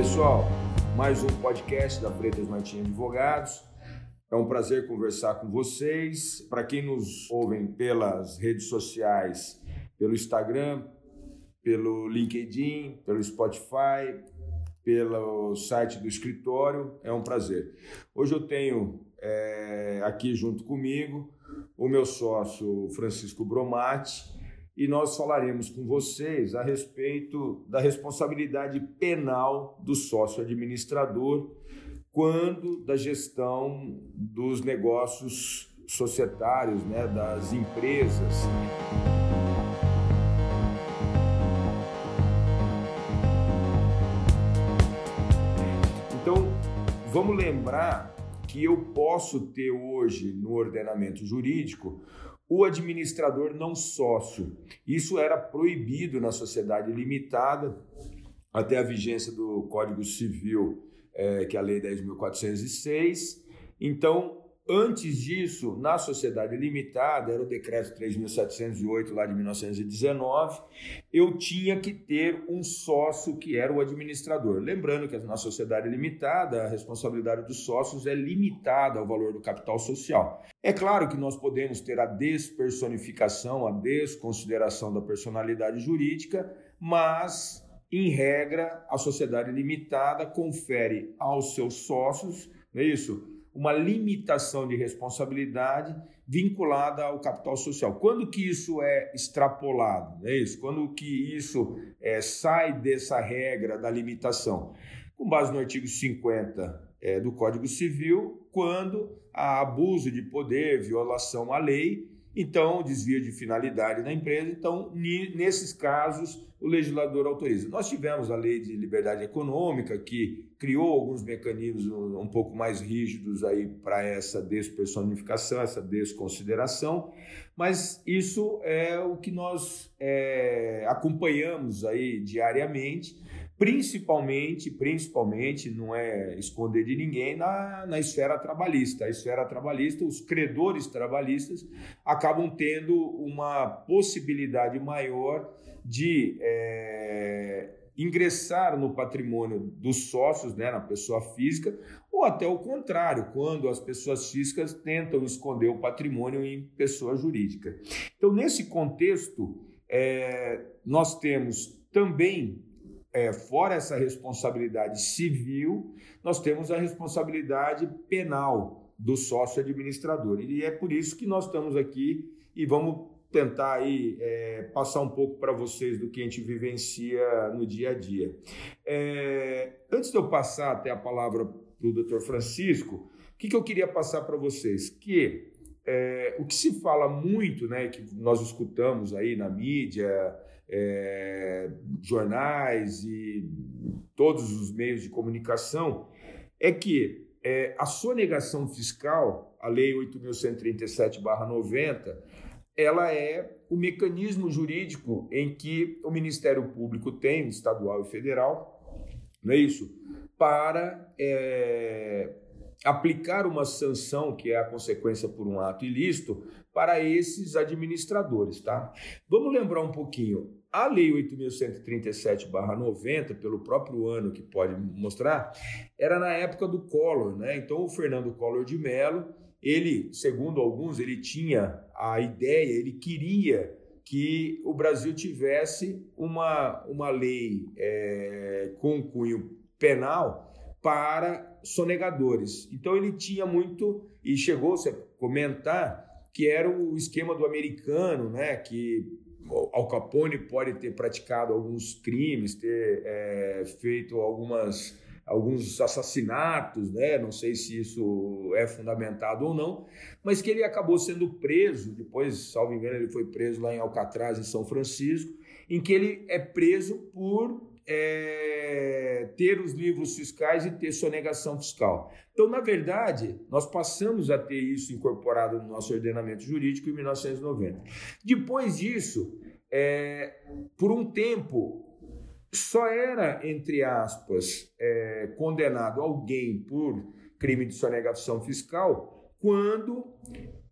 pessoal, mais um podcast da Freitas Martins Advogados. É um prazer conversar com vocês. Para quem nos ouvem pelas redes sociais, pelo Instagram, pelo LinkedIn, pelo Spotify, pelo site do escritório, é um prazer. Hoje eu tenho é, aqui junto comigo o meu sócio Francisco Bromati e nós falaremos com vocês a respeito da responsabilidade penal do sócio administrador quando da gestão dos negócios societários, né, das empresas. Então, vamos lembrar que eu posso ter hoje no ordenamento jurídico o administrador não sócio. Isso era proibido na sociedade limitada até a vigência do Código Civil, é, que é a Lei 10.406. Então, Antes disso, na sociedade limitada, era o decreto 3.708 lá de 1919, eu tinha que ter um sócio que era o administrador. Lembrando que na sociedade limitada, a responsabilidade dos sócios é limitada ao valor do capital social. É claro que nós podemos ter a despersonificação, a desconsideração da personalidade jurídica, mas, em regra, a sociedade limitada confere aos seus sócios, não é isso? Uma limitação de responsabilidade vinculada ao capital social. Quando que isso é extrapolado? É isso? Quando que isso é, sai dessa regra da limitação? Com base no artigo 50 é, do Código Civil, quando há abuso de poder, violação à lei então, desvio de finalidade da empresa. Então, nesses casos, o legislador autoriza. Nós tivemos a lei de liberdade econômica, que criou alguns mecanismos um pouco mais rígidos aí para essa despersonificação, essa desconsideração, mas isso é o que nós é, acompanhamos aí diariamente principalmente, principalmente, não é esconder de ninguém, na, na esfera trabalhista. A esfera trabalhista, os credores trabalhistas acabam tendo uma possibilidade maior de é, ingressar no patrimônio dos sócios, né, na pessoa física, ou até o contrário, quando as pessoas físicas tentam esconder o patrimônio em pessoa jurídica. Então, nesse contexto, é, nós temos também é, fora essa responsabilidade civil, nós temos a responsabilidade penal do sócio administrador. E é por isso que nós estamos aqui e vamos tentar aí é, passar um pouco para vocês do que a gente vivencia no dia a dia. É, antes de eu passar até a palavra para o doutor Francisco, o que, que eu queria passar para vocês? Que é, o que se fala muito, né, que nós escutamos aí na mídia, é, jornais e todos os meios de comunicação, é que é, a sonegação fiscal, a Lei 8.137-90, ela é o mecanismo jurídico em que o Ministério Público tem, estadual e federal, não é isso? Para é, aplicar uma sanção, que é a consequência por um ato ilícito, para esses administradores, tá? Vamos lembrar um pouquinho. A Lei 8.137-90, pelo próprio ano que pode mostrar, era na época do Collor, né? Então, o Fernando Collor de Mello, ele, segundo alguns, ele tinha a ideia, ele queria que o Brasil tivesse uma, uma lei é, com cunho penal para sonegadores. Então, ele tinha muito, e chegou a comentar que era o esquema do americano, né? Que Al Capone pode ter praticado alguns crimes, ter é, feito algumas, alguns assassinatos, né? não sei se isso é fundamentado ou não, mas que ele acabou sendo preso, depois, salvo engano, ele foi preso lá em Alcatraz, em São Francisco, em que ele é preso por é, ter os livros fiscais e ter sonegação fiscal. Então, na verdade, nós passamos a ter isso incorporado no nosso ordenamento jurídico em 1990. Depois disso, é, por um tempo, só era, entre aspas, é, condenado alguém por crime de sonegação fiscal quando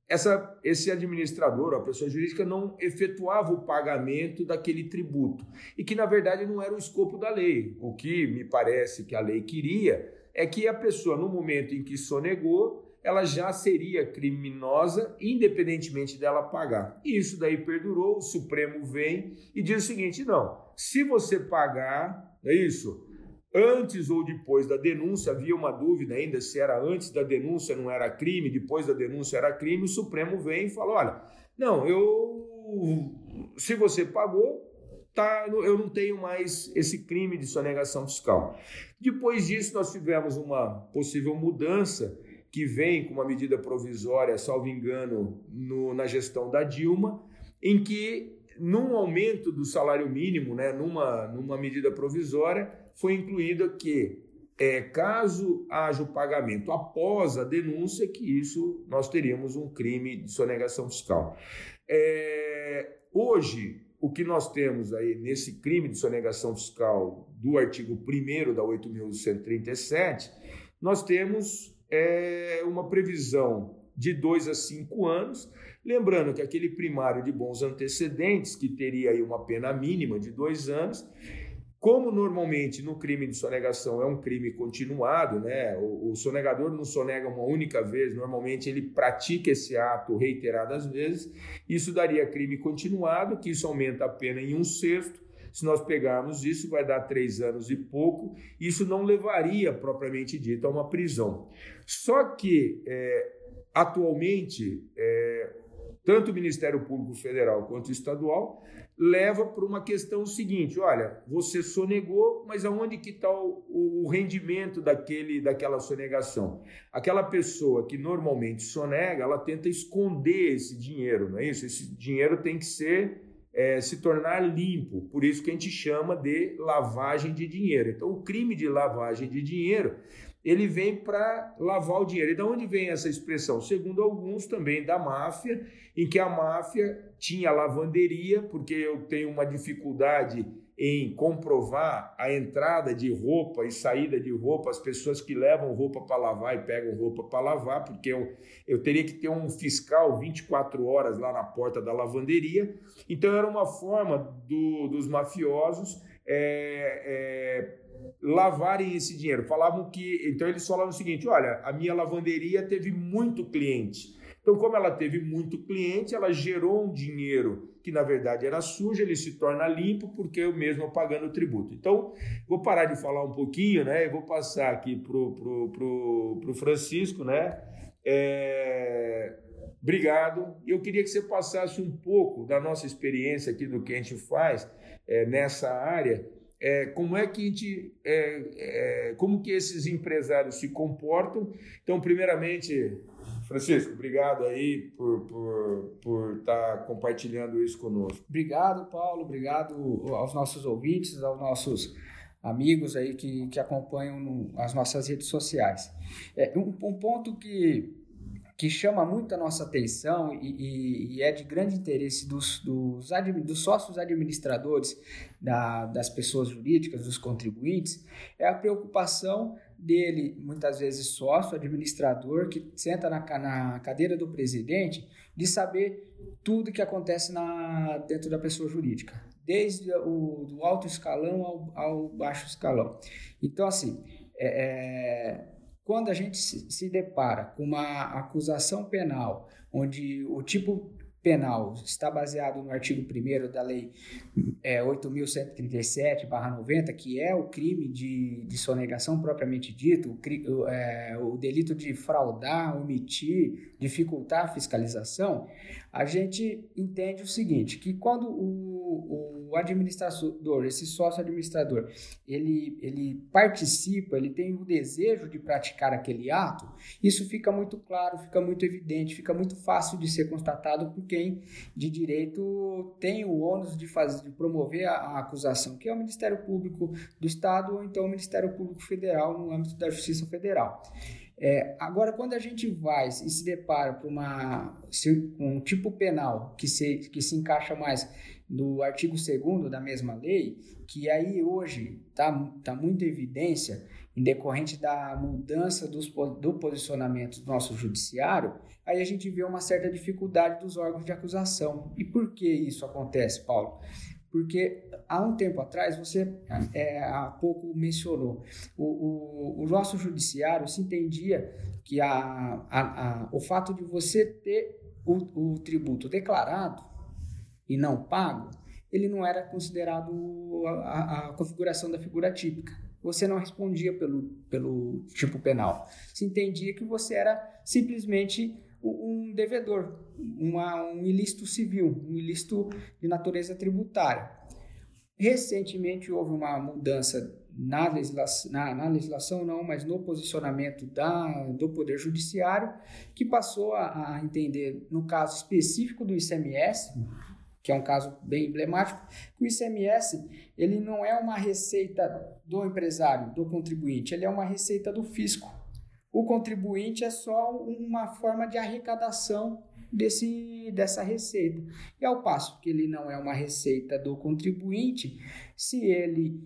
essa, esse administrador, a pessoa jurídica, não efetuava o pagamento daquele tributo e que, na verdade, não era o escopo da lei. O que me parece que a lei queria é que a pessoa, no momento em que sonegou, ela já seria criminosa, independentemente dela pagar. E isso daí perdurou, o Supremo vem e diz o seguinte: não, se você pagar, é isso, antes ou depois da denúncia, havia uma dúvida ainda se era antes da denúncia não era crime, depois da denúncia era crime, o Supremo vem e fala: olha, não, eu. Se você pagou, tá, eu não tenho mais esse crime de sonegação fiscal. Depois disso, nós tivemos uma possível mudança que vem com uma medida provisória, salvo engano, no, na gestão da Dilma, em que, num aumento do salário mínimo, né, numa, numa medida provisória, foi incluído que, é, caso haja o pagamento após a denúncia, que isso nós teríamos um crime de sonegação fiscal. É, hoje, o que nós temos aí nesse crime de sonegação fiscal do artigo 1 da 8.137, nós temos é, uma previsão de dois a cinco anos. Lembrando que aquele primário de bons antecedentes, que teria aí uma pena mínima de dois anos, como normalmente no crime de sonegação é um crime continuado, né? O, o, sonegador não sonega uma única vez, normalmente ele pratica esse ato reiteradas vezes. Isso daria crime continuado, que isso aumenta a pena em um sexto. Se nós pegarmos isso, vai dar três anos e pouco. Isso não levaria, propriamente dito, a uma prisão. Só que, é, atualmente, é, tanto o Ministério Público Federal quanto o estadual leva para uma questão seguinte: olha, você sonegou, mas aonde que está o, o, rendimento daquele, daquela sonegação? Aquela pessoa que normalmente sonega, ela tenta esconder esse dinheiro, não é isso? Esse dinheiro tem que ser é, se tornar limpo, por isso que a gente chama de lavagem de dinheiro. Então, o crime de lavagem de dinheiro ele vem para lavar o dinheiro. E de onde vem essa expressão? Segundo alguns, também da máfia, em que a máfia tinha lavanderia, porque eu tenho uma dificuldade em comprovar a entrada de roupa e saída de roupa, as pessoas que levam roupa para lavar e pegam roupa para lavar, porque eu, eu teria que ter um fiscal 24 horas lá na porta da lavanderia. Então, era uma forma do, dos mafiosos. É, é, lavarem esse dinheiro. Falavam que. Então eles falavam o seguinte: olha, a minha lavanderia teve muito cliente. Então, como ela teve muito cliente, ela gerou um dinheiro que na verdade era sujo, ele se torna limpo porque eu mesmo pagando o tributo. Então, vou parar de falar um pouquinho, né? E vou passar aqui pro, pro, pro, pro Francisco, né? É... Obrigado. Eu queria que você passasse um pouco da nossa experiência aqui do que a gente faz é, nessa área é, como é que a gente, é, é, como que esses empresários se comportam. Então, primeiramente, Francisco, obrigado aí por, por, por estar tá compartilhando isso conosco. Obrigado, Paulo, obrigado aos nossos ouvintes, aos nossos amigos aí que, que acompanham no, as nossas redes sociais. É, um, um ponto que que chama muito a nossa atenção e, e, e é de grande interesse dos, dos, dos sócios administradores da, das pessoas jurídicas, dos contribuintes, é a preocupação dele, muitas vezes sócio, administrador, que senta na, na cadeira do presidente, de saber tudo que acontece na, dentro da pessoa jurídica, desde o do alto escalão ao, ao baixo escalão. Então, assim, é, é quando a gente se depara com uma acusação penal, onde o tipo penal. Está baseado no artigo 1 da Lei é, 8.137-90, que é o crime de, de sonegação propriamente dito, o, é, o delito de fraudar, omitir, dificultar a fiscalização, a gente entende o seguinte, que quando o, o administrador, esse sócio administrador, ele, ele participa, ele tem o desejo de praticar aquele ato, isso fica muito claro, fica muito evidente, fica muito fácil de ser constatado por quem de direito tem o ônus de, fazer, de promover a, a acusação, que é o Ministério Público do Estado ou então o Ministério Público Federal no âmbito da Justiça Federal. É, agora, quando a gente vai e se depara para um tipo penal que se, que se encaixa mais no artigo 2 da mesma lei, que aí hoje está tá muita evidência, em decorrente da mudança dos, do posicionamento do nosso judiciário, aí a gente vê uma certa dificuldade dos órgãos de acusação. E por que isso acontece, Paulo? Porque há um tempo atrás, você é, há pouco mencionou, o, o, o, nosso judiciário se entendia que a, a, a, o fato de você ter o, o tributo declarado e não pago, ele não era considerado a, a configuração da figura típica. Você não respondia pelo, pelo tipo penal. Se entendia que você era simplesmente um devedor, uma, um ilícito civil, um ilícito de natureza tributária. Recentemente houve uma mudança na legislação, na, na legislação não, mas no posicionamento da, do Poder Judiciário, que passou a, a entender, no caso específico do ICMS, que é um caso bem emblemático, que o ICMS ele não é uma receita do empresário, do contribuinte, ele é uma receita do fisco. O contribuinte é só uma forma de arrecadação desse, dessa receita. E ao passo que ele não é uma receita do contribuinte, se ele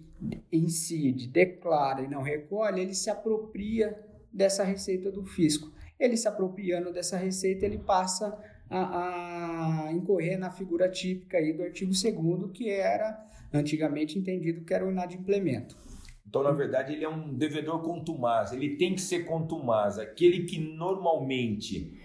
incide, declara e não recolhe, ele se apropria dessa receita do fisco. Ele se apropriando dessa receita, ele passa a, a incorrer na figura típica aí do artigo 2 que era antigamente entendido que era o inadimplemento. Então, na verdade, ele é um devedor contumaz, ele tem que ser contumaz. Aquele que normalmente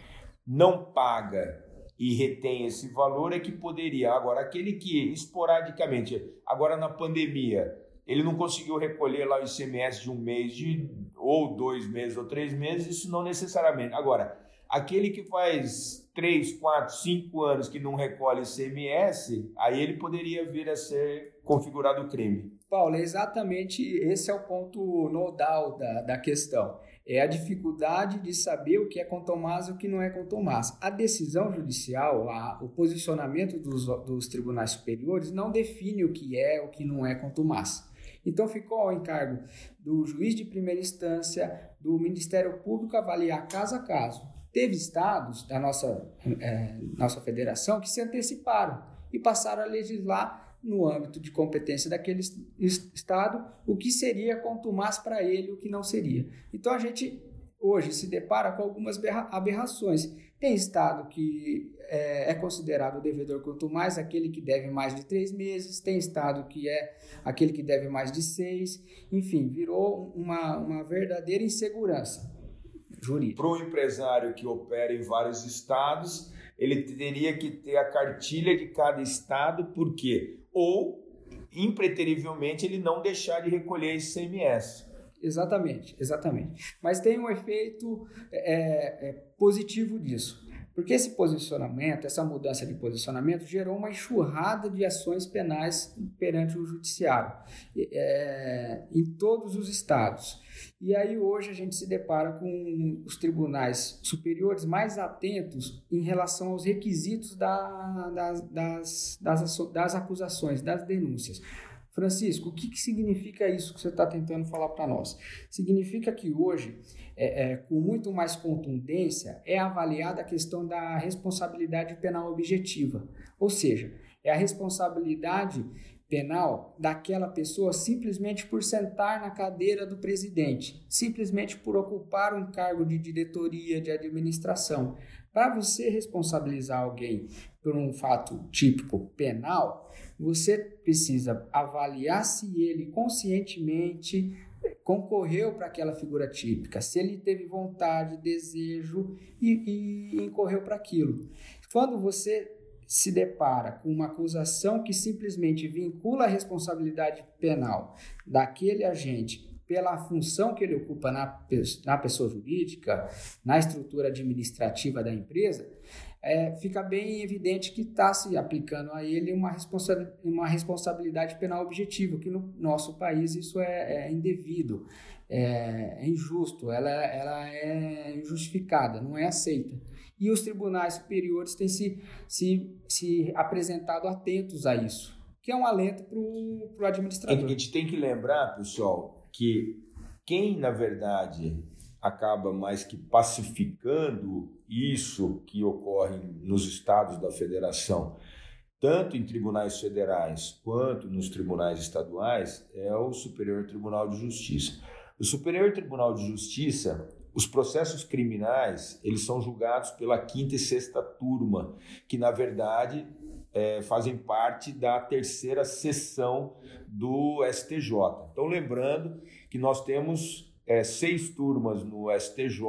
não paga e retém esse valor é que poderia. Agora, aquele que esporadicamente, agora na pandemia, ele não conseguiu recolher lá o ICMS de um mês, de, ou dois meses, ou três meses, isso não necessariamente. Agora, aquele que faz três, quatro, cinco anos que não recolhe ICMS, aí ele poderia vir a ser configurado crime. Paulo, é exatamente esse é o ponto nodal da, da questão. É a dificuldade de saber o que é contumaz e o que não é contumaz. A decisão judicial, a, o posicionamento dos, dos tribunais superiores não define o que é o que não é contumaz. Então ficou ao encargo do juiz de primeira instância, do Ministério Público avaliar caso a caso. Teve estados da nossa, é, nossa federação que se anteciparam e passaram a legislar no âmbito de competência daquele Estado, o que seria contumaz para ele, o que não seria. Então a gente hoje se depara com algumas aberrações. Tem Estado que é, é considerado o devedor contumaz aquele que deve mais de três meses, tem Estado que é aquele que deve mais de seis, enfim, virou uma, uma verdadeira insegurança jurídica. Para o empresário que opera em vários estados, ele teria que ter a cartilha de cada estado, por quê? Ou, impreterivelmente, ele não deixar de recolher esse ICMS. Exatamente, exatamente. Mas tem um efeito é, é, positivo disso. Porque esse posicionamento, essa mudança de posicionamento, gerou uma enxurrada de ações penais perante o judiciário, é, em todos os estados. E aí hoje a gente se depara com os tribunais superiores mais atentos em relação aos requisitos da, das, das, das, das acusações, das denúncias. Francisco, o que, que significa isso que você está tentando falar para nós? Significa que hoje, é, é, com muito mais contundência, é avaliada a questão da responsabilidade penal objetiva. Ou seja, é a responsabilidade penal daquela pessoa simplesmente por sentar na cadeira do presidente, simplesmente por ocupar um cargo de diretoria, de administração. Para você responsabilizar alguém por um fato típico penal, você precisa avaliar se ele conscientemente concorreu para aquela figura típica, se ele teve vontade, desejo e, e incorreu para aquilo. Quando você se depara com uma acusação que simplesmente vincula a responsabilidade penal daquele agente pela função que ele ocupa na, na pessoa jurídica, na estrutura administrativa da empresa, é, fica bem evidente que está se aplicando a ele uma, responsa uma responsabilidade penal objetiva, que no nosso país isso é, é indevido, é, é injusto, ela, ela é injustificada, não é aceita e os tribunais superiores têm se, se, se apresentado atentos a isso, que é um alento para o administrador. A gente tem que lembrar, pessoal, que quem, na verdade, acaba mais que pacificando isso que ocorre nos estados da federação, tanto em tribunais federais quanto nos tribunais estaduais, é o Superior Tribunal de Justiça. O Superior Tribunal de Justiça, os processos criminais, eles são julgados pela quinta e sexta turma, que na verdade é, fazem parte da terceira sessão do STJ. Então, lembrando que nós temos é, seis turmas no STJ,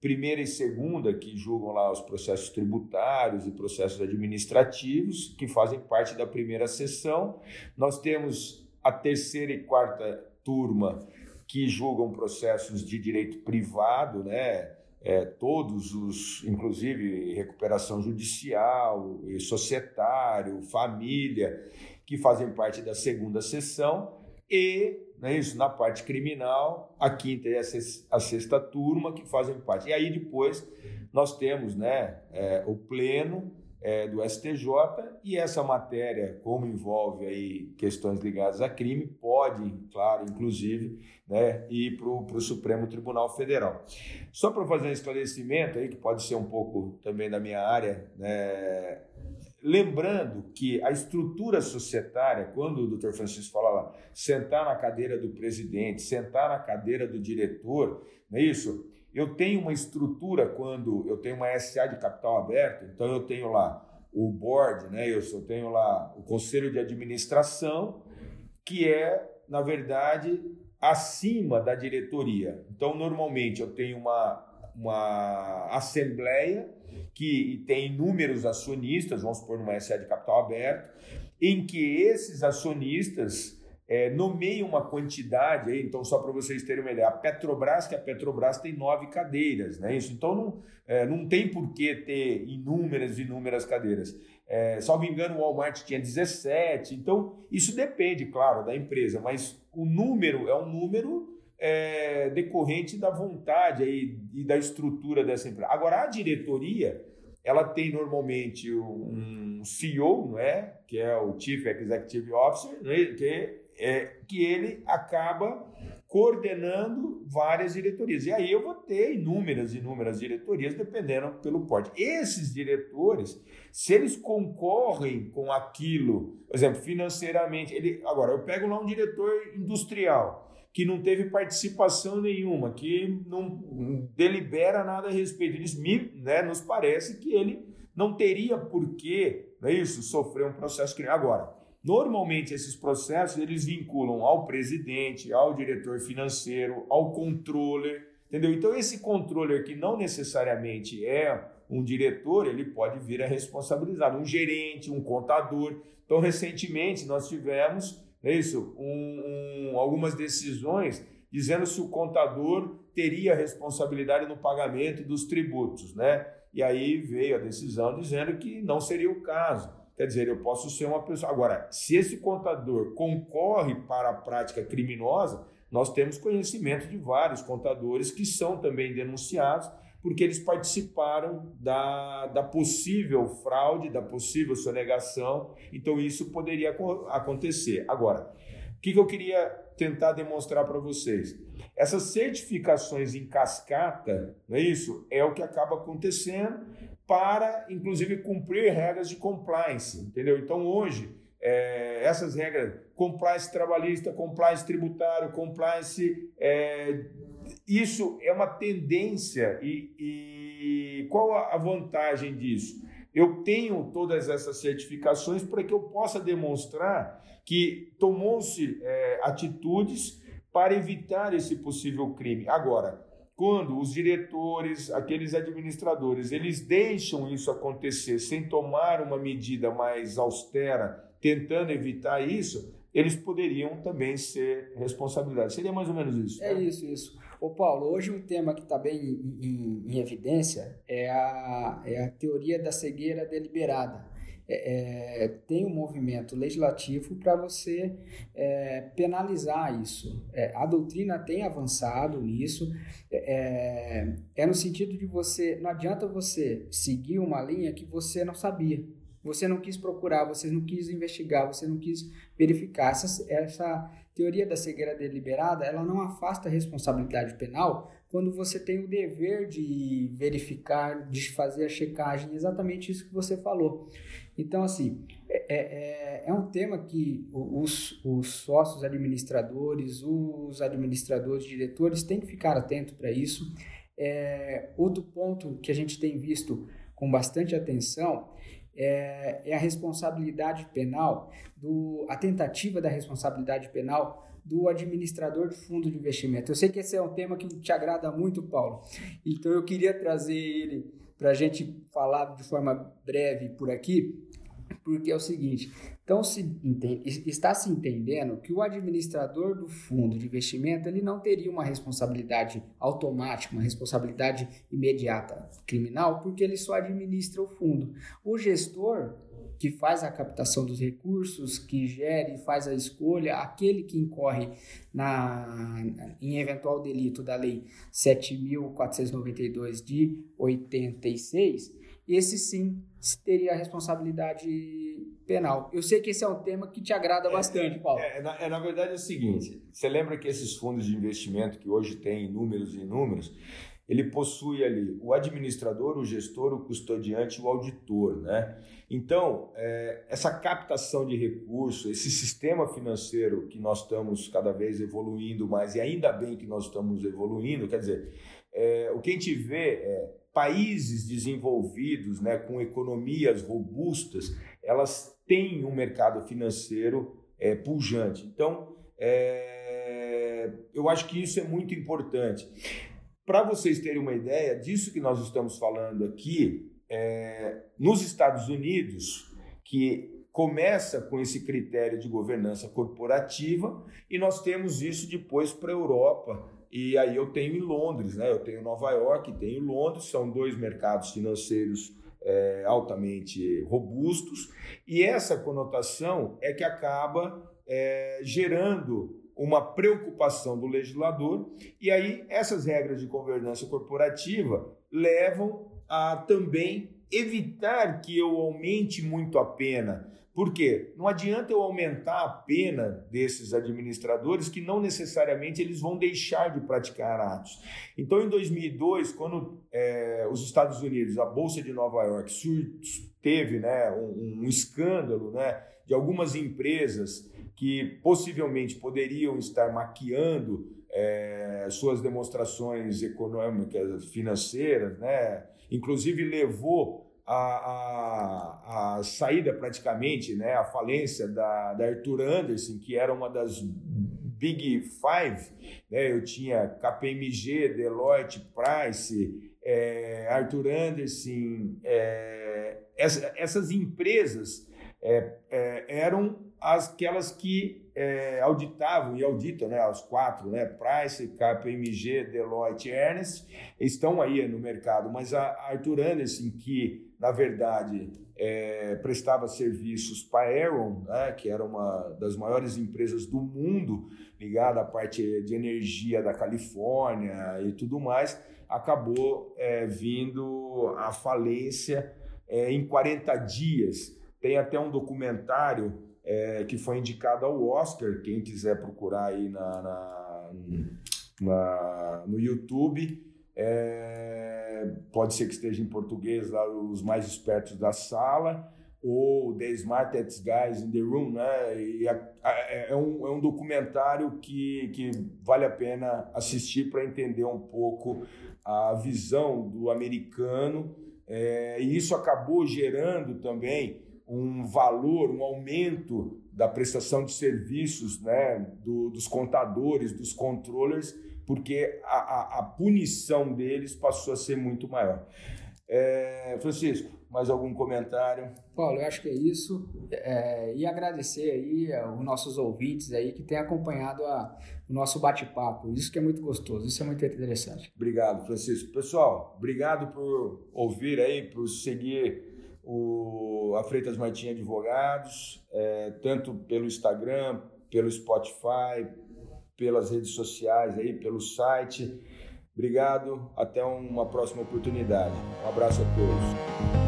primeira e segunda, que julgam lá os processos tributários e processos administrativos, que fazem parte da primeira sessão. Nós temos a terceira e quarta turma, que julgam processos de direito privado, né? é, todos os, inclusive recuperação judicial, societário, família, que fazem parte da segunda sessão, e né, isso, na parte criminal, a quinta e a sexta turma que fazem parte. E aí depois nós temos né, é, o pleno é, do STJ e essa matéria, como envolve aí questões ligadas a crime, pode, claro, inclusive, né, ir para o Supremo Tribunal Federal. Só para fazer um esclarecimento aí, que pode ser um pouco também da minha área, né, lembrando que a estrutura societária, quando o Dr. Francisco fala lá, sentar na cadeira do presidente, sentar na cadeira do diretor, não é isso? Eu tenho uma estrutura quando eu tenho uma SA de capital aberto, então eu tenho lá o board, né? Eu só tenho lá o conselho de administração, que é, na verdade, acima da diretoria. Então, normalmente eu tenho uma uma assembleia que tem inúmeros acionistas, vamos supor numa SA de capital aberto, em que esses acionistas é, nomeia uma quantidade, então só para vocês terem uma ideia, a Petrobras, que a Petrobras tem nove cadeiras, né? Isso, então não, é, não tem por que ter inúmeras, inúmeras cadeiras. É, salvo engano, o Walmart tinha 17, então isso depende, claro, da empresa, mas o número é um número é, decorrente da vontade aí, e da estrutura dessa empresa. Agora, a diretoria, ela tem normalmente um CEO, não é? que é o Chief Executive Officer, é? que é, que ele acaba coordenando várias diretorias. E aí eu vou ter inúmeras, inúmeras diretorias, dependendo pelo porte. Esses diretores, se eles concorrem com aquilo, por exemplo, financeiramente, ele, agora eu pego lá um diretor industrial que não teve participação nenhuma, que não delibera nada a respeito me, né, nos parece que ele não teria por que, é isso, sofrer um processo criminal. Agora, Normalmente esses processos eles vinculam ao presidente, ao diretor financeiro, ao controller, entendeu? Então esse controller que não necessariamente é um diretor, ele pode vir a responsabilizar um gerente, um contador. Então recentemente nós tivemos, é isso, um, um, algumas decisões dizendo se o contador teria responsabilidade no pagamento dos tributos, né? E aí veio a decisão dizendo que não seria o caso. Quer dizer, eu posso ser uma pessoa. Agora, se esse contador concorre para a prática criminosa, nós temos conhecimento de vários contadores que são também denunciados porque eles participaram da, da possível fraude, da possível sonegação. Então, isso poderia acontecer. Agora, o que, que eu queria tentar demonstrar para vocês? Essas certificações em cascata, não é isso? É o que acaba acontecendo para, inclusive, cumprir regras de compliance, entendeu? Então, hoje, é, essas regras, compliance trabalhista, compliance tributário, compliance, é, isso é uma tendência e, e qual a vantagem disso? Eu tenho todas essas certificações para que eu possa demonstrar que tomou-se é, atitudes para evitar esse possível crime. Agora, quando os diretores, aqueles administradores, eles deixam isso acontecer sem tomar uma medida mais austera, tentando evitar isso, eles poderiam também ser responsabilizados. Seria mais ou menos isso. É né? isso, isso. Ô Paulo, hoje um tema que está bem em, em, em, evidência é a, é a teoria da cegueira deliberada é, é, tem um movimento legislativo para você é, penalizar isso. É, a doutrina tem avançado nisso, é, é no sentido de você, não adianta você seguir uma linha que você não sabia. Você não quis procurar, você não quis investigar, você não quis verificar. Essa, essa teoria da cegueira deliberada, ela não afasta a responsabilidade penal quando você tem o dever de verificar, de fazer a checagem, exatamente isso que você falou. Então, assim, é, é, é, um tema que os, os sócios administradores, os administradores, diretores têm que ficar atentos para isso. É, outro ponto que a gente tem visto com bastante atenção é, é a responsabilidade penal, do, a tentativa da responsabilidade penal do administrador de fundo de investimento. Eu sei que esse é um tema que te agrada muito, Paulo, então eu queria trazer ele para a gente falar de forma breve por aqui, porque é o seguinte: então se entende, está se entendendo que o administrador do fundo de investimento ele não teria uma responsabilidade automática, uma responsabilidade imediata criminal, porque ele só administra o fundo. O gestor que faz a captação dos recursos, que gere e faz a escolha, aquele que incorre na, em eventual delito da Lei 7.492 de 86, esse sim teria a responsabilidade penal. Eu sei que esse é um tema que te agrada é, bastante, Paulo. É, é, na, é, na verdade é o seguinte, você lembra que esses fundos de investimento que hoje têm números e números, ele possui ali o administrador, o gestor, o custodiante e o auditor, né? Então, é, essa captação de recursos, esse sistema financeiro que nós estamos cada vez evoluindo mais, e ainda bem que nós estamos evoluindo, quer dizer, é, o que a gente vê é países desenvolvidos, né, com economias robustas, elas têm um mercado financeiro é, pujante. Então, é, eu acho que isso é muito importante. Para vocês terem uma ideia disso que nós estamos falando aqui, é, nos Estados Unidos, que começa com esse critério de governança corporativa, e nós temos isso depois para a Europa, e aí eu tenho em Londres, né? Eu tenho Nova York, tenho Londres, são dois mercados financeiros é, altamente robustos, e essa conotação é que acaba é, gerando uma preocupação do legislador, e aí essas regras de governança corporativa levam a também evitar que eu aumente muito a pena por quê? Não adianta eu aumentar a pena desses administradores que não necessariamente eles vão deixar de praticar atos. Então, em 2002, quando é, os Estados Unidos, a Bolsa de Nova York, teve né, um, um escândalo né, de algumas empresas que possivelmente poderiam estar maquiando é, suas demonstrações econômicas, financeiras, né? inclusive levou a, a, a, saída praticamente, né, a falência da, da Arthur Anderson, que era uma das Big Five, né, eu tinha KPMG, Deloitte, Price, é, Arthur Anderson, é, essa, essas empresas é, é eram aquelas que é, auditavam e auditam, né, os quatro, né, Price, KPMG, Deloitte Ernest, estão aí no mercado, mas a Arthur Anderson, que na verdade, é, prestava serviços para Aeron, né, que era uma das maiores empresas do mundo ligada à parte de energia da Califórnia e tudo mais, acabou é, vindo à falência é, em 40 dias. Tem até um documentário é, que foi indicado ao Oscar, quem quiser procurar aí na, na, na no YouTube. É, pode ser que esteja em português lá, os mais espertos da sala, ou The Smartest Guys in the Room, né? E é, um, é um documentário que, que vale a pena assistir para entender um pouco a visão do americano, é, e isso acabou gerando também um valor, um aumento da prestação de serviços né, do, dos contadores, dos controllers, porque a, a, a, punição deles passou a ser muito maior. É, Francisco, mais algum comentário? Paulo, eu acho que é isso. É, e agradecer aí os nossos ouvintes aí que têm acompanhado a, o nosso bate-papo. Isso que é muito gostoso, isso é muito interessante. Obrigado, Francisco. Pessoal, obrigado por ouvir aí, por seguir o, a Freitas Martins Advogados, é, tanto pelo Instagram, pelo Spotify, pelas redes sociais, aí, pelo site. Obrigado, até uma próxima oportunidade. Um abraço a todos.